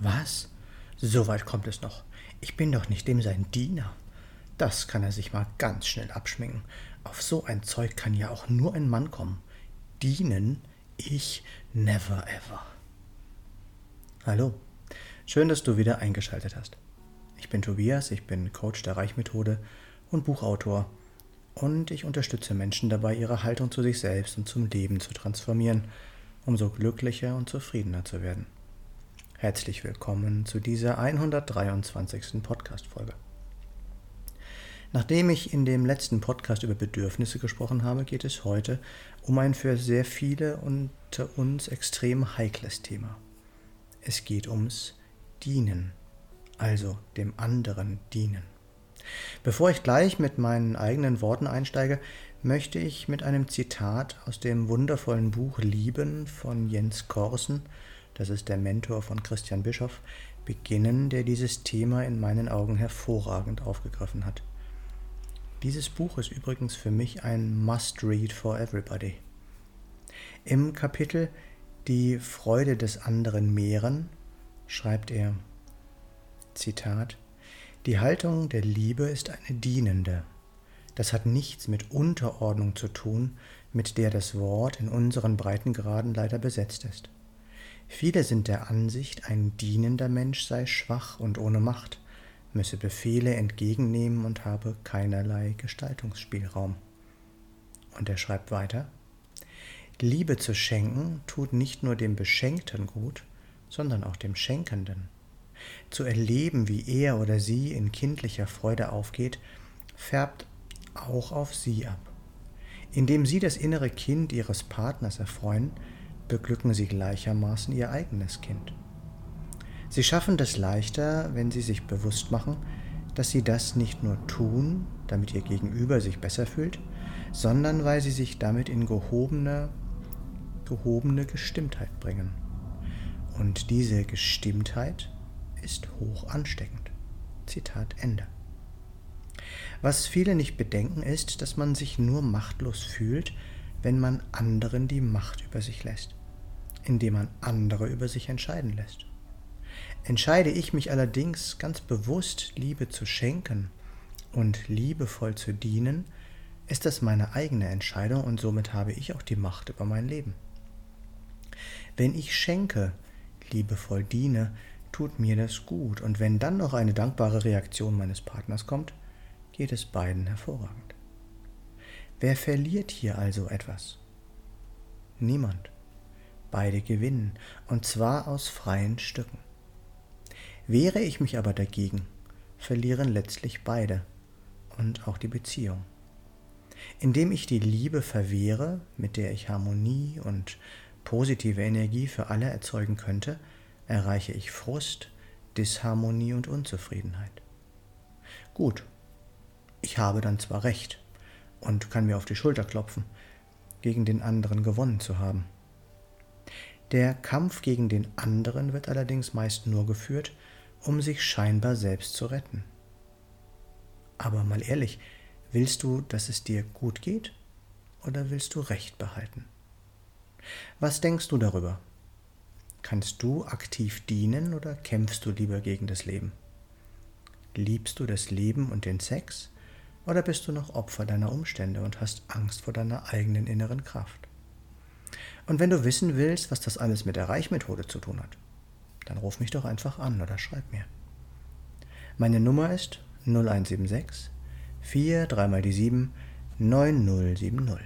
Was? So weit kommt es noch. Ich bin doch nicht dem sein Diener. Das kann er sich mal ganz schnell abschminken. Auf so ein Zeug kann ja auch nur ein Mann kommen. Dienen? Ich never ever. Hallo, schön, dass du wieder eingeschaltet hast. Ich bin Tobias, ich bin Coach der Reichmethode und Buchautor und ich unterstütze Menschen dabei, ihre Haltung zu sich selbst und zum Leben zu transformieren, um so glücklicher und zufriedener zu werden. Herzlich willkommen zu dieser 123. Podcast-Folge. Nachdem ich in dem letzten Podcast über Bedürfnisse gesprochen habe, geht es heute um ein für sehr viele unter uns extrem heikles Thema. Es geht ums Dienen, also dem anderen dienen. Bevor ich gleich mit meinen eigenen Worten einsteige, möchte ich mit einem Zitat aus dem wundervollen Buch Lieben von Jens Korsen das ist der Mentor von Christian Bischoff, beginnen, der dieses Thema in meinen Augen hervorragend aufgegriffen hat. Dieses Buch ist übrigens für mich ein Must-Read for Everybody. Im Kapitel Die Freude des anderen mehren schreibt er, Zitat, Die Haltung der Liebe ist eine dienende. Das hat nichts mit Unterordnung zu tun, mit der das Wort in unseren Breitengraden leider besetzt ist. Viele sind der Ansicht, ein dienender Mensch sei schwach und ohne Macht, müsse Befehle entgegennehmen und habe keinerlei Gestaltungsspielraum. Und er schreibt weiter, Liebe zu schenken tut nicht nur dem Beschenkten gut, sondern auch dem Schenkenden. Zu erleben, wie er oder sie in kindlicher Freude aufgeht, färbt auch auf sie ab. Indem sie das innere Kind ihres Partners erfreuen, beglücken sie gleichermaßen ihr eigenes Kind. Sie schaffen das leichter, wenn sie sich bewusst machen, dass sie das nicht nur tun, damit ihr Gegenüber sich besser fühlt, sondern weil sie sich damit in gehobene, gehobene Gestimmtheit bringen. Und diese Gestimmtheit ist hoch ansteckend. Zitat Ende. Was viele nicht bedenken ist, dass man sich nur machtlos fühlt, wenn man anderen die Macht über sich lässt indem man andere über sich entscheiden lässt. Entscheide ich mich allerdings ganz bewusst, Liebe zu schenken und liebevoll zu dienen, ist das meine eigene Entscheidung und somit habe ich auch die Macht über mein Leben. Wenn ich schenke, liebevoll diene, tut mir das gut und wenn dann noch eine dankbare Reaktion meines Partners kommt, geht es beiden hervorragend. Wer verliert hier also etwas? Niemand. Beide gewinnen, und zwar aus freien Stücken. Wehre ich mich aber dagegen, verlieren letztlich beide und auch die Beziehung. Indem ich die Liebe verwehre, mit der ich Harmonie und positive Energie für alle erzeugen könnte, erreiche ich Frust, Disharmonie und Unzufriedenheit. Gut, ich habe dann zwar recht und kann mir auf die Schulter klopfen, gegen den anderen gewonnen zu haben. Der Kampf gegen den anderen wird allerdings meist nur geführt, um sich scheinbar selbst zu retten. Aber mal ehrlich, willst du, dass es dir gut geht oder willst du Recht behalten? Was denkst du darüber? Kannst du aktiv dienen oder kämpfst du lieber gegen das Leben? Liebst du das Leben und den Sex oder bist du noch Opfer deiner Umstände und hast Angst vor deiner eigenen inneren Kraft? Und wenn du wissen willst, was das alles mit der Reichmethode zu tun hat, dann ruf mich doch einfach an oder schreib mir. Meine Nummer ist 0176 4 3 mal die 7 9070.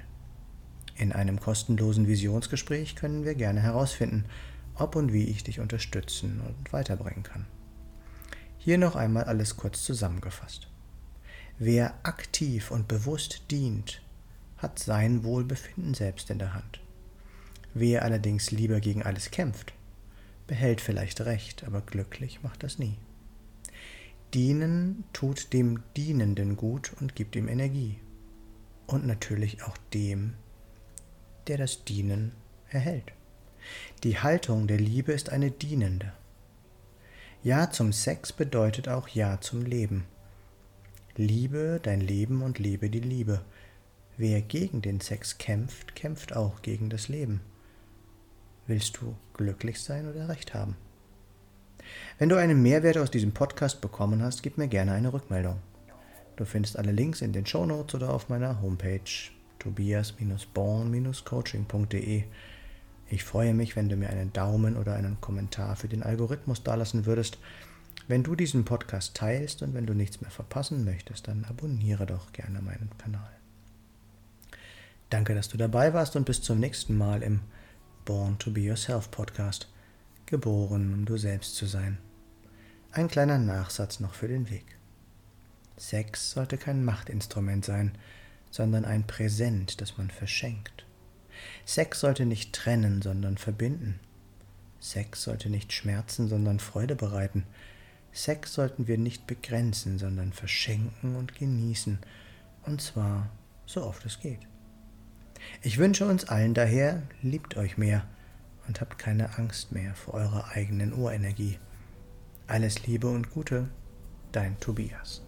In einem kostenlosen Visionsgespräch können wir gerne herausfinden, ob und wie ich dich unterstützen und weiterbringen kann. Hier noch einmal alles kurz zusammengefasst. Wer aktiv und bewusst dient, hat sein Wohlbefinden selbst in der Hand. Wer allerdings lieber gegen alles kämpft, behält vielleicht recht, aber glücklich macht das nie. Dienen tut dem Dienenden gut und gibt ihm Energie. Und natürlich auch dem, der das Dienen erhält. Die Haltung der Liebe ist eine dienende. Ja zum Sex bedeutet auch Ja zum Leben. Liebe dein Leben und lebe die Liebe. Wer gegen den Sex kämpft, kämpft auch gegen das Leben. Willst du glücklich sein oder recht haben? Wenn du einen Mehrwert aus diesem Podcast bekommen hast, gib mir gerne eine Rückmeldung. Du findest alle Links in den Show Notes oder auf meiner Homepage tobias-born-coaching.de. Ich freue mich, wenn du mir einen Daumen oder einen Kommentar für den Algorithmus dalassen würdest. Wenn du diesen Podcast teilst und wenn du nichts mehr verpassen möchtest, dann abonniere doch gerne meinen Kanal. Danke, dass du dabei warst und bis zum nächsten Mal im Born to Be Yourself Podcast. Geboren, um du selbst zu sein. Ein kleiner Nachsatz noch für den Weg. Sex sollte kein Machtinstrument sein, sondern ein Präsent, das man verschenkt. Sex sollte nicht trennen, sondern verbinden. Sex sollte nicht schmerzen, sondern Freude bereiten. Sex sollten wir nicht begrenzen, sondern verschenken und genießen, und zwar so oft es geht. Ich wünsche uns allen daher, liebt euch mehr und habt keine Angst mehr vor eurer eigenen Urenergie. Alles Liebe und Gute, dein Tobias.